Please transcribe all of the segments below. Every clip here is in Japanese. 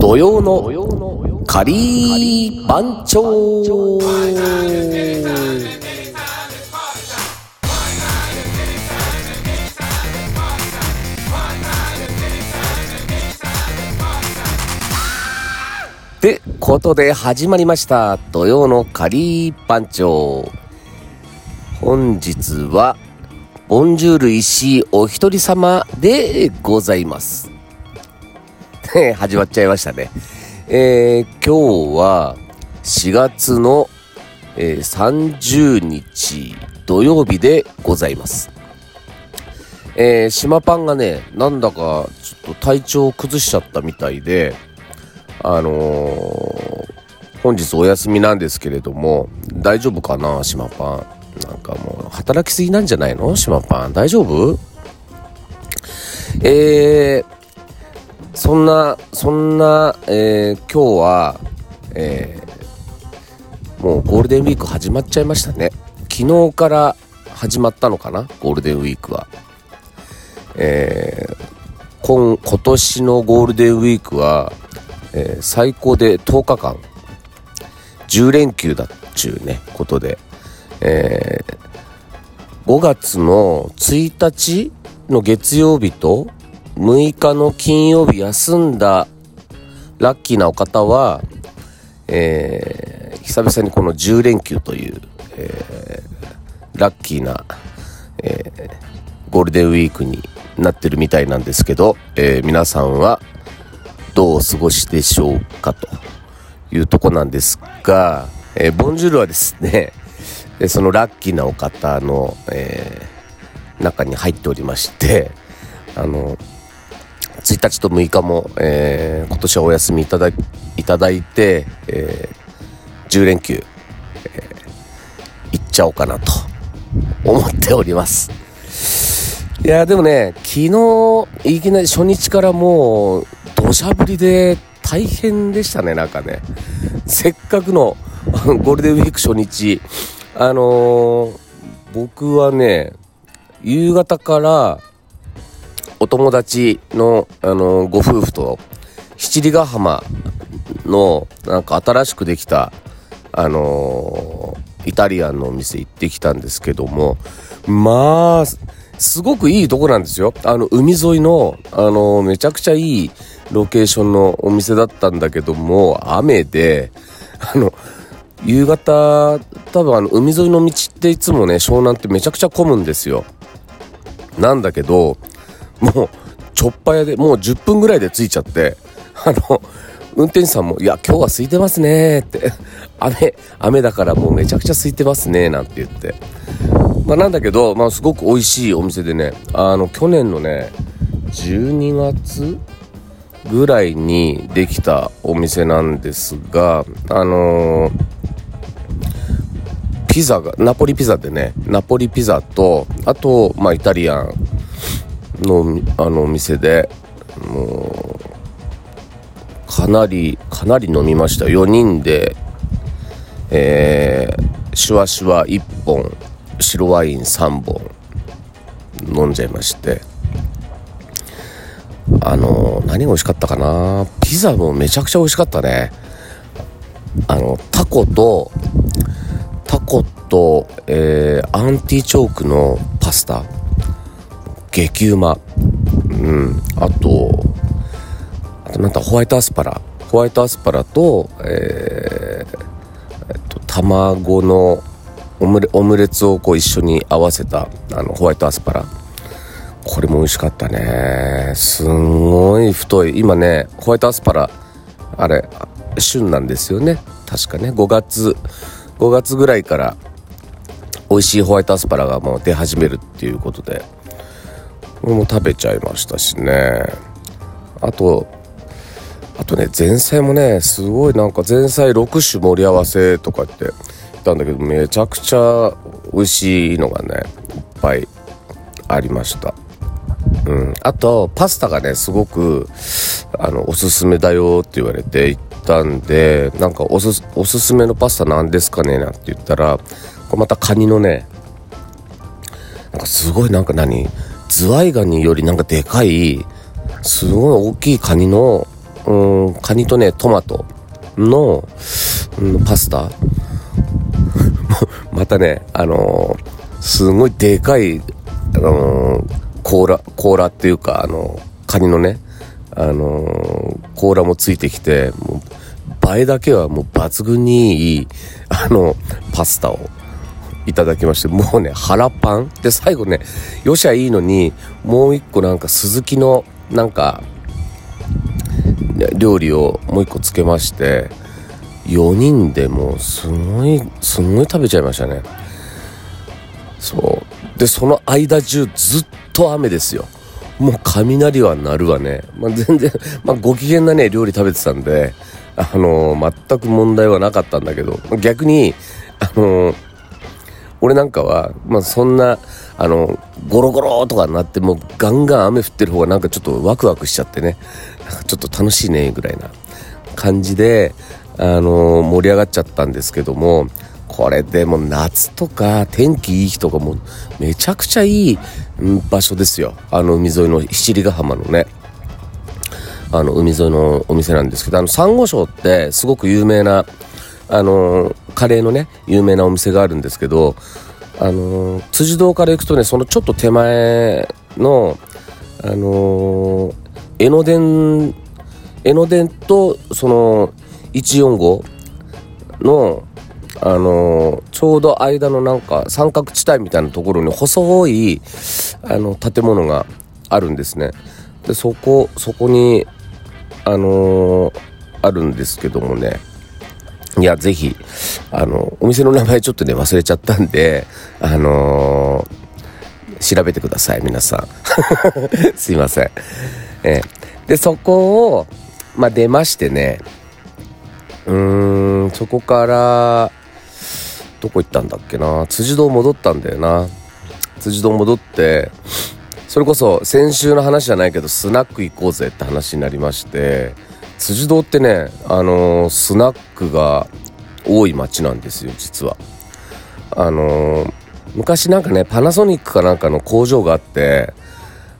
土曜のカリー番長。ってことで始まりました。土曜のカリー番長。本日はボンジュール石井お一人様でございます。始まっちゃいましたね。えー、今日は4月の、えー、30日土曜日でございます。えー、島パンがね、なんだかちょっと体調を崩しちゃったみたいで、あのー、本日お休みなんですけれども、大丈夫かな、島パン？なんかもう、働きすぎなんじゃないの？島パン？大丈夫？えー、そんな、そんな、えー、今日は、えー、もうゴールデンウィーク始まっちゃいましたね。昨日から始まったのかな？ゴールデンウィークは。えー、今、今年のゴールデンウィークは、えー、最高で10日間、10連休だっちゅうね、ことで、えー、5月の1日の月曜日と6日の金曜日休んだラッキーなお方は、えー、久々にこの10連休という、えー、ラッキーな、えー、ゴールデンウィークになってるみたいなんですけど、え皆さんはどうお過ごしでしょうかというとこなんですが、えボンジュールはですね、そのラッキーなお方の、え中に入っておりまして、あの、1日と6日も、えー、今年はお休みいただいただいて、えー、10連休、えー、行っちゃおうかなと思っております。いやでもね、昨日、いきなり初日からもう、土砂降りで大変でしたね、なんかね。せっかくの ゴールデンウィーク初日、あのー、僕はね、夕方からお友達の、あのご夫婦と七里ヶ浜のなんか新しくできた、あのー、イタリアンのお店行ってきたんですけどもまあすごくいいとこなんですよ。あの海沿いの、あのー、めちゃくちゃいいロケーションのお店だったんだけども雨であの夕方多分あの海沿いの道っていつもね湘南ってめちゃくちゃ混むんですよ。なんだけどもうちょっぱ屋でもう10分ぐらいで着いちゃってあの運転手さんも「いや今日は空いてますね」って「雨雨だからもうめちゃくちゃ空いてますね」なんて言って。まあなんだけど、まあ、すごく美味しいお店でねあの去年のね12月ぐらいにできたお店なんですがあのー、ピザがナポリピザでねナポリピザとあとまあイタリアンのあのお店でもうかなりかなり飲みました。4人でえー、シュワシュワ1本白ワイン3本飲んじゃいまして。あの何が美味しかったかな？ピザもめちゃくちゃ美味しかったね。あのタコとタコと、えー、アンティチョークのパスタ。激うま。うん。あとあとなんだホワイトアスパラ。ホワイトアスパラとえー、えっと卵のオムレオムレツをこう一緒に合わせたあのホワイトアスパラ。これも美味しかったね。すんごい太い。今ねホワイトアスパラあれ旬なんですよね。確かね。5月5月ぐらいから美味しいホワイトアスパラがもう出始めるっていうことで。俺も食べちゃいましたしね。あとあとね前菜もねすごいなんか前菜6種盛り合わせとかって言ったんだけどめちゃくちゃ美味しいのがねいっぱいありました。うん、あとパスタがねすごくあのおすすめだよって言われて行ったんでなんかおすおすすめのパスタ何ですかねなんて言ったらこれまたカニのねなんかすごいなんか何ズワイガニよりなんかでかいすごい大きいカニの、うん、カニとね、トマトの、うん、パスタ。またね、あのー、すごいでかい、あのー、甲羅、甲羅っていうか、あのー、カニのね、あの甲羅もついてきて、もう、映えだけはもう抜群にいい、あの、パスタをいただきまして、もうね、腹パンで、最後ね、よしゃいいのに、もう一個なんか鈴木の、なんか、料理をもう一個つけまして、4人でもうすごい、すごい食べちゃいましたね。そう。で、その間中ずっと雨ですよ。もう雷は鳴るわね。まあ、全然、まあ、ご機嫌なね、料理食べてたんで、あのー、全く問題はなかったんだけど、逆に、あのー、俺なんかは、まあ、そんな、あの、ゴロゴロとかになって、もうガンガン雨降ってる方がなんかちょっとワクワクしちゃってねなんか、ちょっと楽しいね、ぐらいな感じで、あのー、盛り上がっちゃったんですけども、これでも夏とか天気いい日とかもめちゃくちゃいい場所ですよ。あの海沿いの七里ヶ浜のね。あの海沿いのお店なんですけど、あのサンゴ礁ってすごく有名な、あのカレーのね、有名なお店があるんですけど、あの辻堂から行くとね、そのちょっと手前の、あの江ノ電、江ノ電とその145のあの、ちょうど間のなんか三角地帯みたいなところに細いあの建物があるんですね。でそこそこにあの、あるんですけどもねいやぜひあのお店の名前ちょっとね忘れちゃったんであのー、調べてください皆さん。すいません。えでそこをまあ出ましてねうーんそこからどこ行ったんだっけな？辻堂戻ったんだよな。辻堂戻ってそれこそ先週の話じゃないけどスナック行こうぜって話になりまして辻堂ってねあのー、スナックが多い町なんですよ実は。あのー、昔なんかねパナソニックかなんかの工場があって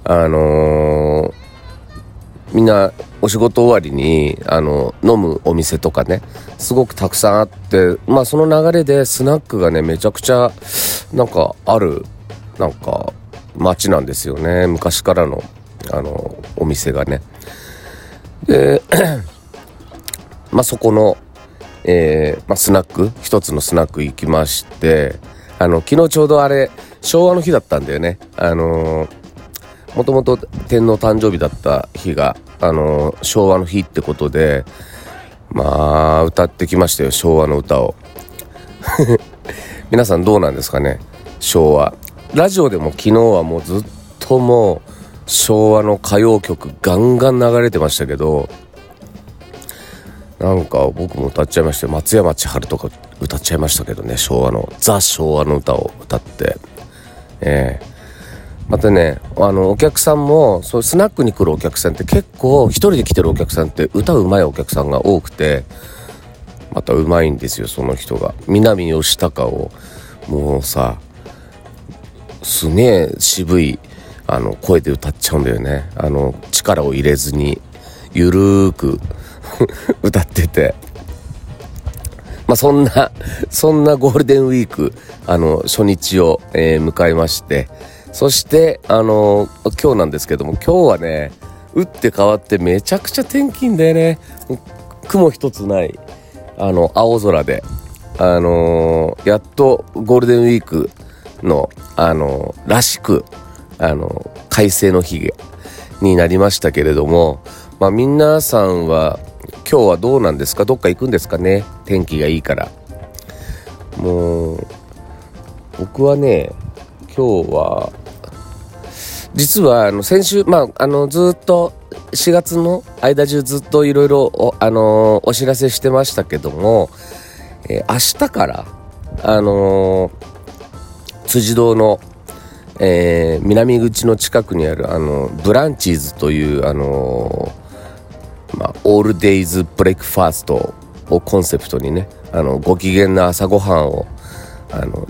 あのー、みんなお仕事終わりにあの飲むお店とかねすごくたくさんあってまあその流れでスナックがねめちゃくちゃなんかあるなんか街なんですよね昔からのあのお店がね。で まあそこの、えーまあ、スナック一つのスナック行きましてあの昨日ちょうどあれ昭和の日だったんだよねあのーもともと天皇誕生日だった日が、あのー、昭和の日ってことで、まあ、歌ってきましたよ、昭和の歌を。皆さんどうなんですかね、昭和。ラジオでも昨日はもうずっともう、昭和の歌謡曲ガンガン流れてましたけど、なんか僕も歌っちゃいましたよ。松山千春とか歌っちゃいましたけどね、昭和の、ザ昭和の歌を歌って。ええーまたねあのお客さんもそうスナックに来るお客さんって結構一人で来てるお客さんって歌うまいお客さんが多くてまたうまいんですよその人が南義孝をもうさすげえ渋いあの声で歌っちゃうんだよね。あの力を入れずにゆるーく 歌ってて。まあそんなそんなゴールデンウィークあの初日を、えー、迎えまして。そして、あの、今日なんですけども、今日はね、打って変わってめちゃくちゃ天気いいんだよね。雲一つない、あの、青空で、あのー、やっとゴールデンウィークの、あのー、らしく、あの快晴の日になりましたけれども、まあ、皆さんは今日はどうなんですか？どっか行くんですかね？天気がいいから。もう、僕はね、今日は実はあの先週、まあ、あのずっと4月の間中ずっといろいろあのお知らせしてましたけども、えー、明日からあのー、辻堂の、えー、南口の近くにあるあのブランチーズというあのまあ、オールデイズブレックファーストをコンセプトにねあのご機嫌な朝ごはんをあの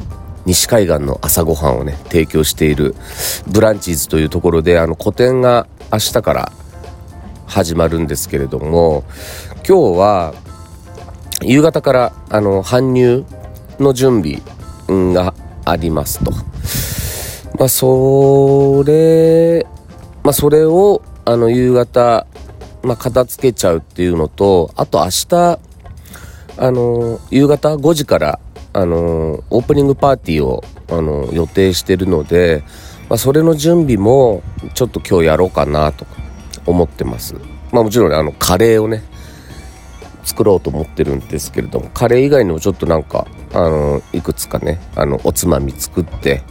西海岸の朝ごはんをね提供しているブランチーズというところであの個展が明日から始まるんですけれども今日は夕方からあの搬入の準備がありますと。まあ、それ、まあ、それをあの夕方、まあ、片付けちゃうっていうのとあと明日あの夕方5時からあのオープニングパーティーをあの予定してるので、まあ、それの準備もちょっと今日やろうかなと思ってます。まあ、もちろん、ね、あのカレーをね作ろうと思ってるんですけれどもカレー以外にもちょっとなんかあのいくつかねあのおつまみ作って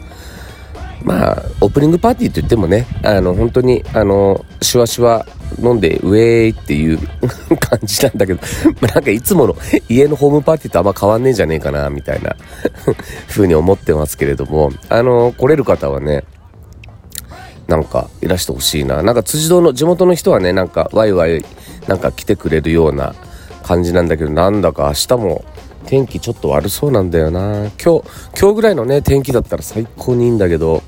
まあオープニングパーティーといってもねあの本当にあのシュワシュワ飲んでウェーイっていう 感じなんだけど、なんかいつもの家のホームパーティーとあんま変わんねえじゃねえかなみたいな 風に思ってますけれどもあの来れる方はねなんかいらしてほしいな。なんか辻堂の地元の人はねなんかワイワイなんか来てくれるような感じなんだけどなんだか明日も天気ちょっと悪そうなんだよな。今日今日ぐらいのね天気だったら最高にいいんだけど。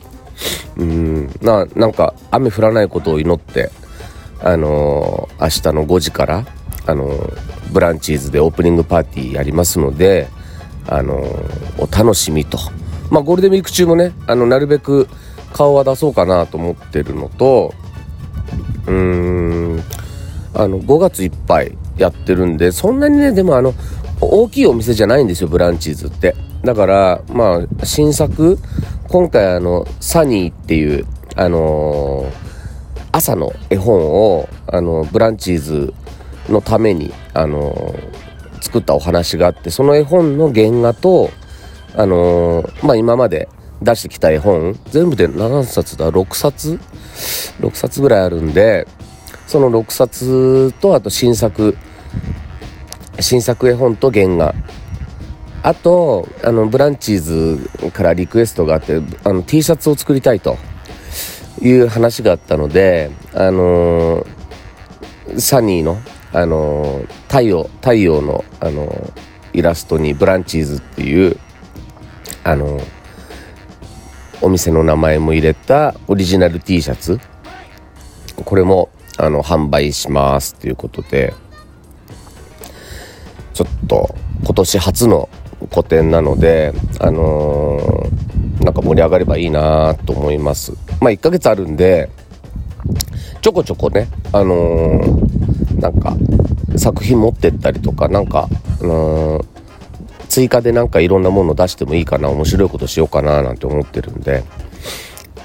うんななんか雨降らないことを祈ってあのー、明日の5時からあのー、ブランチーズでオープニングパーティーやりますのであのー、お楽しみと。まあゴールデンウィーク中もねあのなるべく顔は出そうかなと思ってるのとうーんあの5月いっぱいやってるんでそんなにねでもあの大きいお店じゃないんですよブランチーズって。だからまあ新作今回あのサニーっていうあのー、朝の絵本をあのブランチーズのためにあのー、作ったお話があってその絵本の原画とあのー、まあ今まで出してきた絵本全部で何冊だ6冊？6冊ぐらいあるんでその6冊とあと新作新作絵本と原画。あとあのブランチーズからリクエストがあってあの T シャツを作りたいという話があったのであのー、サニーの、あのー、太陽太陽の、あのー、イラストにブランチーズっていうあのお店の名前も入れたオリジナル T シャツ。これもあの販売しますということで。ちょっと今年初の個展なのであのー、なんか盛り上がればいいなと思います。まあ1ヶ月あるんでちょこちょこねあのー、なんか作品持ってったりとかなんか、あのー、追加でなんかいろんなもの出してもいいかな面白いことしようかななんて思ってるんで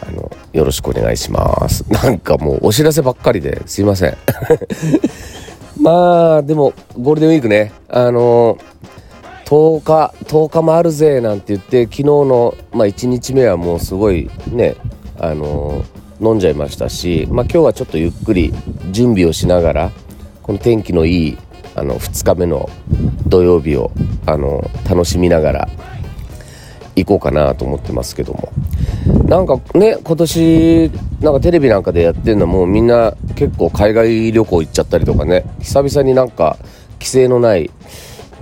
あのよろしくお願いします。なんかもうお知らせばっかりですいません。まあでもゴールデンウィークね。あのー、10日10日もあるぜなんて言って昨日の、まあ、1日目はもうすごいねあのー、飲んじゃいましたし、まあ、今日はちょっとゆっくり準備をしながらこの天気のいいあの2日目の土曜日をあの楽しみながら行こうかなと思ってますけども。なんかね今年なんかテレビなんかでやってるのはもうみんな結構海外旅行行っちゃったりとかね。久々になんか規制のない、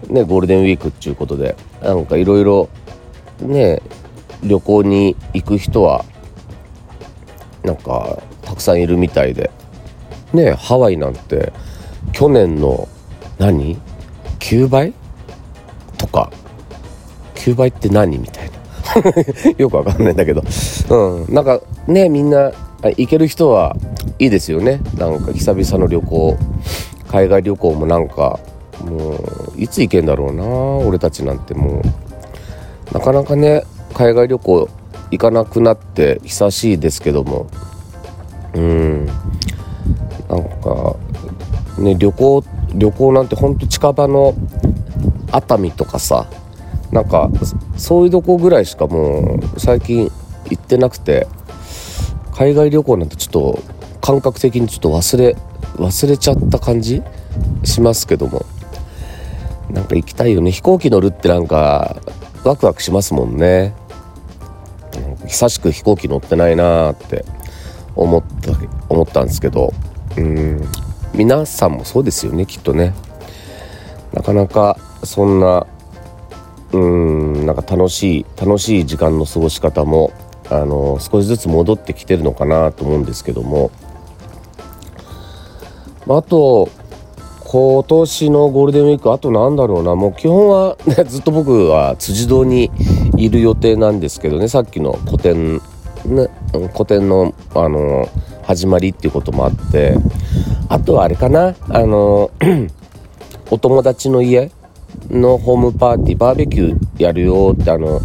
ね、ゴールデンウィークっていうことでなんかいろいろね旅行に行く人はなんかたくさんいるみたいで。ねハワイなんて去年の何？9倍？とか。9倍って何みたいな。よくわかんないんだけど。うん。なんかねみんな行ける人はいいですよね。なんか久々の旅行。海外旅行もなんかもういつ行けんだろうな。俺たちなんてもう。なかなかね海外旅行行かなくなって久しいですけども。うん。なんかね旅行旅行なんてほんと近場の熱海とかさなんかそういうとこぐらいしかもう最近行ってなくて海外旅行なんてちょっと感覚的にちょっと忘れ忘れちゃった感じしますけども。なんか行きたいよね。飛行機乗るってなんかワクワクしますもんね。久しく飛行機乗ってないなーって思った思ったんですけど。うん。皆さんもそうですよねきっとね。なかなかそんなうんなんか楽しい楽しい時間の過ごし方もあの少しずつ戻ってきてるのかなと思うんですけども。まあと今年のゴールデンウィークあとなんだろうな。もう基本は、ね、ずっと僕は辻堂にいる予定なんですけどね。さっきの個展、ね、個展のあの始まりっていうこともあって。あとはあれかな。あの お友達の家のホームパーティーバーベキューやるよってあの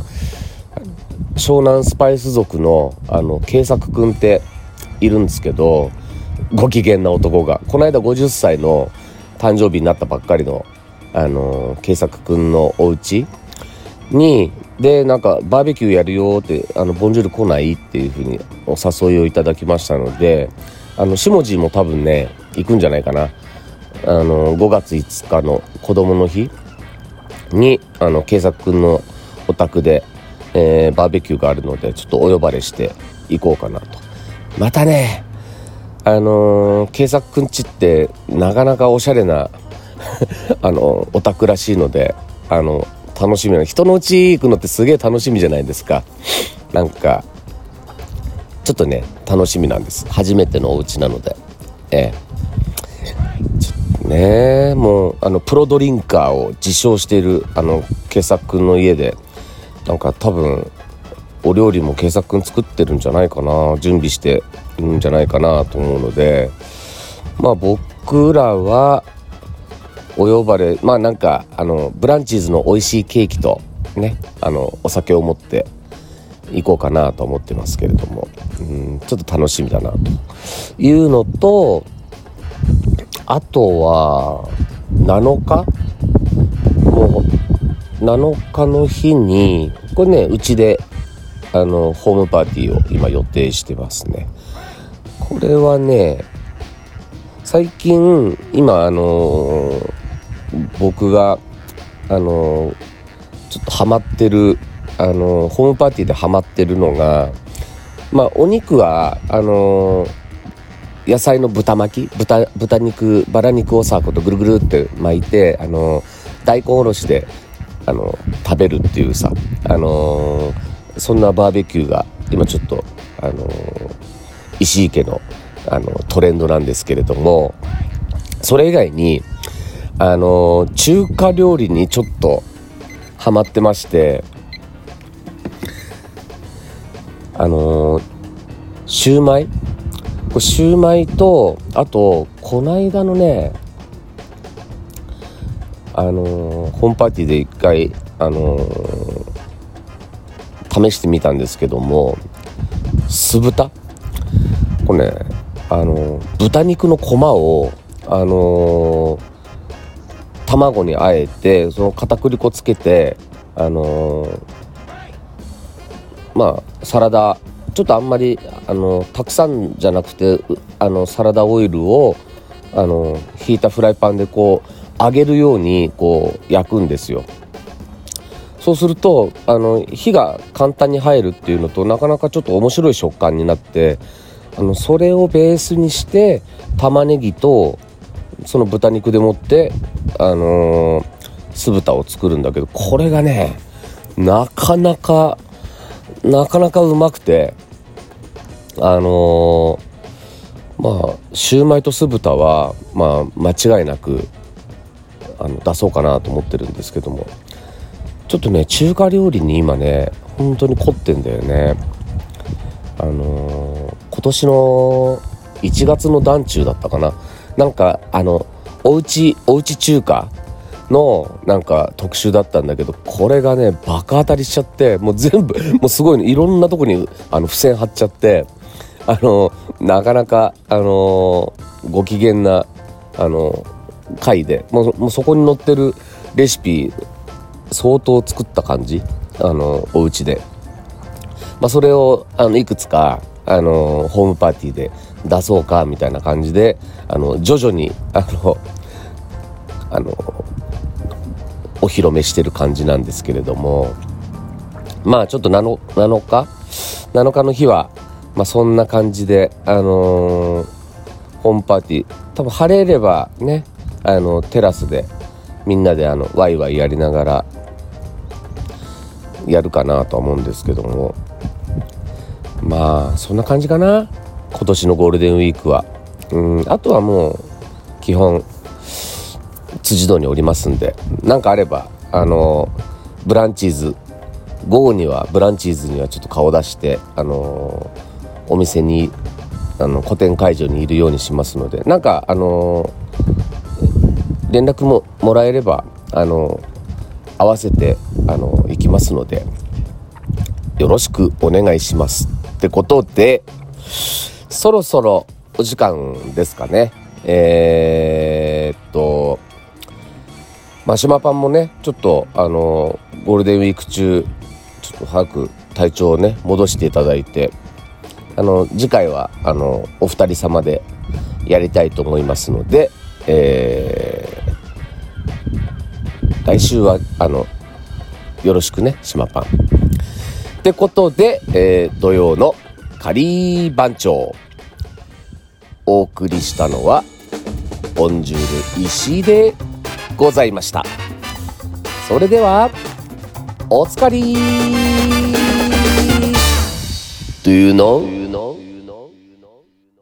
湘南スパイス族のあの慶作君っているんですけど。ご機嫌な男がこの間50歳の誕生日になったばっかりのあの慶作君のお家にでなんかバーベキューやるよってあのボンジュール来ないっていうふうにお誘いをいただきましたのであの下地も多分ね行くんじゃないかな。あの5月5日の子供の日にあの慶作君のお宅で、えー、バーベキューがあるのでちょっとお呼ばれして行こうかなと。またねあのー、慶作くんちってなかなかおしゃれな あのお宅らしいのであの楽しみな人のうち行くのってすげえ楽しみじゃないですか。なんかちょっとね楽しみなんです。初めてのお家なので。ええ。ちょっとねもうあのプロドリンカーを自称しているあの慶作くんの家でなんか多分お料理も慶作くん作ってるんじゃないかな。準備してるんじゃないかなと思うのでまあ僕らはお呼ばれまあなんかあのブランチーズの美味しいケーキとねあのお酒を持って行こうかなと思ってますけれどもうんちょっと楽しみだなというのとあとは7日？もう7日の日にこれねうちであのホームパーティーを今予定してますね。これはね最近今あのー、僕があのー、ちょっとハマってるあのー、ホームパーティーでハマってるのがまあお肉はあの野菜の豚巻き豚豚肉バラ肉をさことぐるぐるって巻いてあの大根おろしであの食べるっていうさあのそんなバーベキューが今ちょっとあの石井家のあのトレンドなんですけれどもそれ以外にあの中華料理にちょっとハマってましてあのシューマイ？シューマイとあとこないだのねあのホームパーティーで一回あの試してみたんですけども酢豚？ねあの豚肉のこまをあの卵にあえてその片栗粉つけてあのまあサラダちょっとあんまりあのたくさんじゃなくてあのサラダオイルをあの引いたフライパンでこう揚げるようにこう焼くんですよ。そうするとあの火が簡単に入るっていうのとなかなかちょっと面白い食感になってあのそれをベースにして玉ねぎとその豚肉でもってあのー、酢豚を作るんだけどこれがねなかなかなかなかうまくてあのー、まあシューマイと酢豚はまあ間違いなくあの出そうかなと思ってるんですけどもちょっとね中華料理に今ね本当に凝ってんだよね。あのー、今年の1月の団中だったかな。なんかあのおうちおうち中華のなんか特集だったんだけどこれがねバカ当たりしちゃってもう全部 もうすごい、ね、いろんなとこにあの付箋貼っちゃってあのなかなかあのご機嫌なあの回でもうもうそこに載ってるレシピ相当作った感じあのお家で、まあ、それをあのいくつかあのホームパーティーで出そうかみたいな感じであの徐々にあのあのお披露目してる感じなんですけれどもまあちょっと 7, 7日7日の日は、まあ、そんな感じであのー、ホームパーティー多分晴れればねあのテラスでみんなであのワイワイやりながらやるかなとは思うんですけども。まあそんな感じかな。今年のゴールデンウィークは。うんあとはもう基本辻堂におりますんで。何かあればあのブランチーズ午後にはブランチーズにはちょっと顔出してあのお店にあの個展会場にいるようにしますので。なんかあの連絡ももらえればあの合わせてあの行きますのでよろしくお願いします。ってことでそろそろお時間ですかねえー、っとマシュマパンもねちょっとあのゴールデンウィーク中ちょっと早く体調をね戻していただいてあの次回はあのお二人様でやりたいと思いますので、えー、来週はあのよろしくね島パン。ってことで、えー、土曜の仮番長お送りしたのはボンジュール石井でございましたそれではおつかり Do you know? Do you know?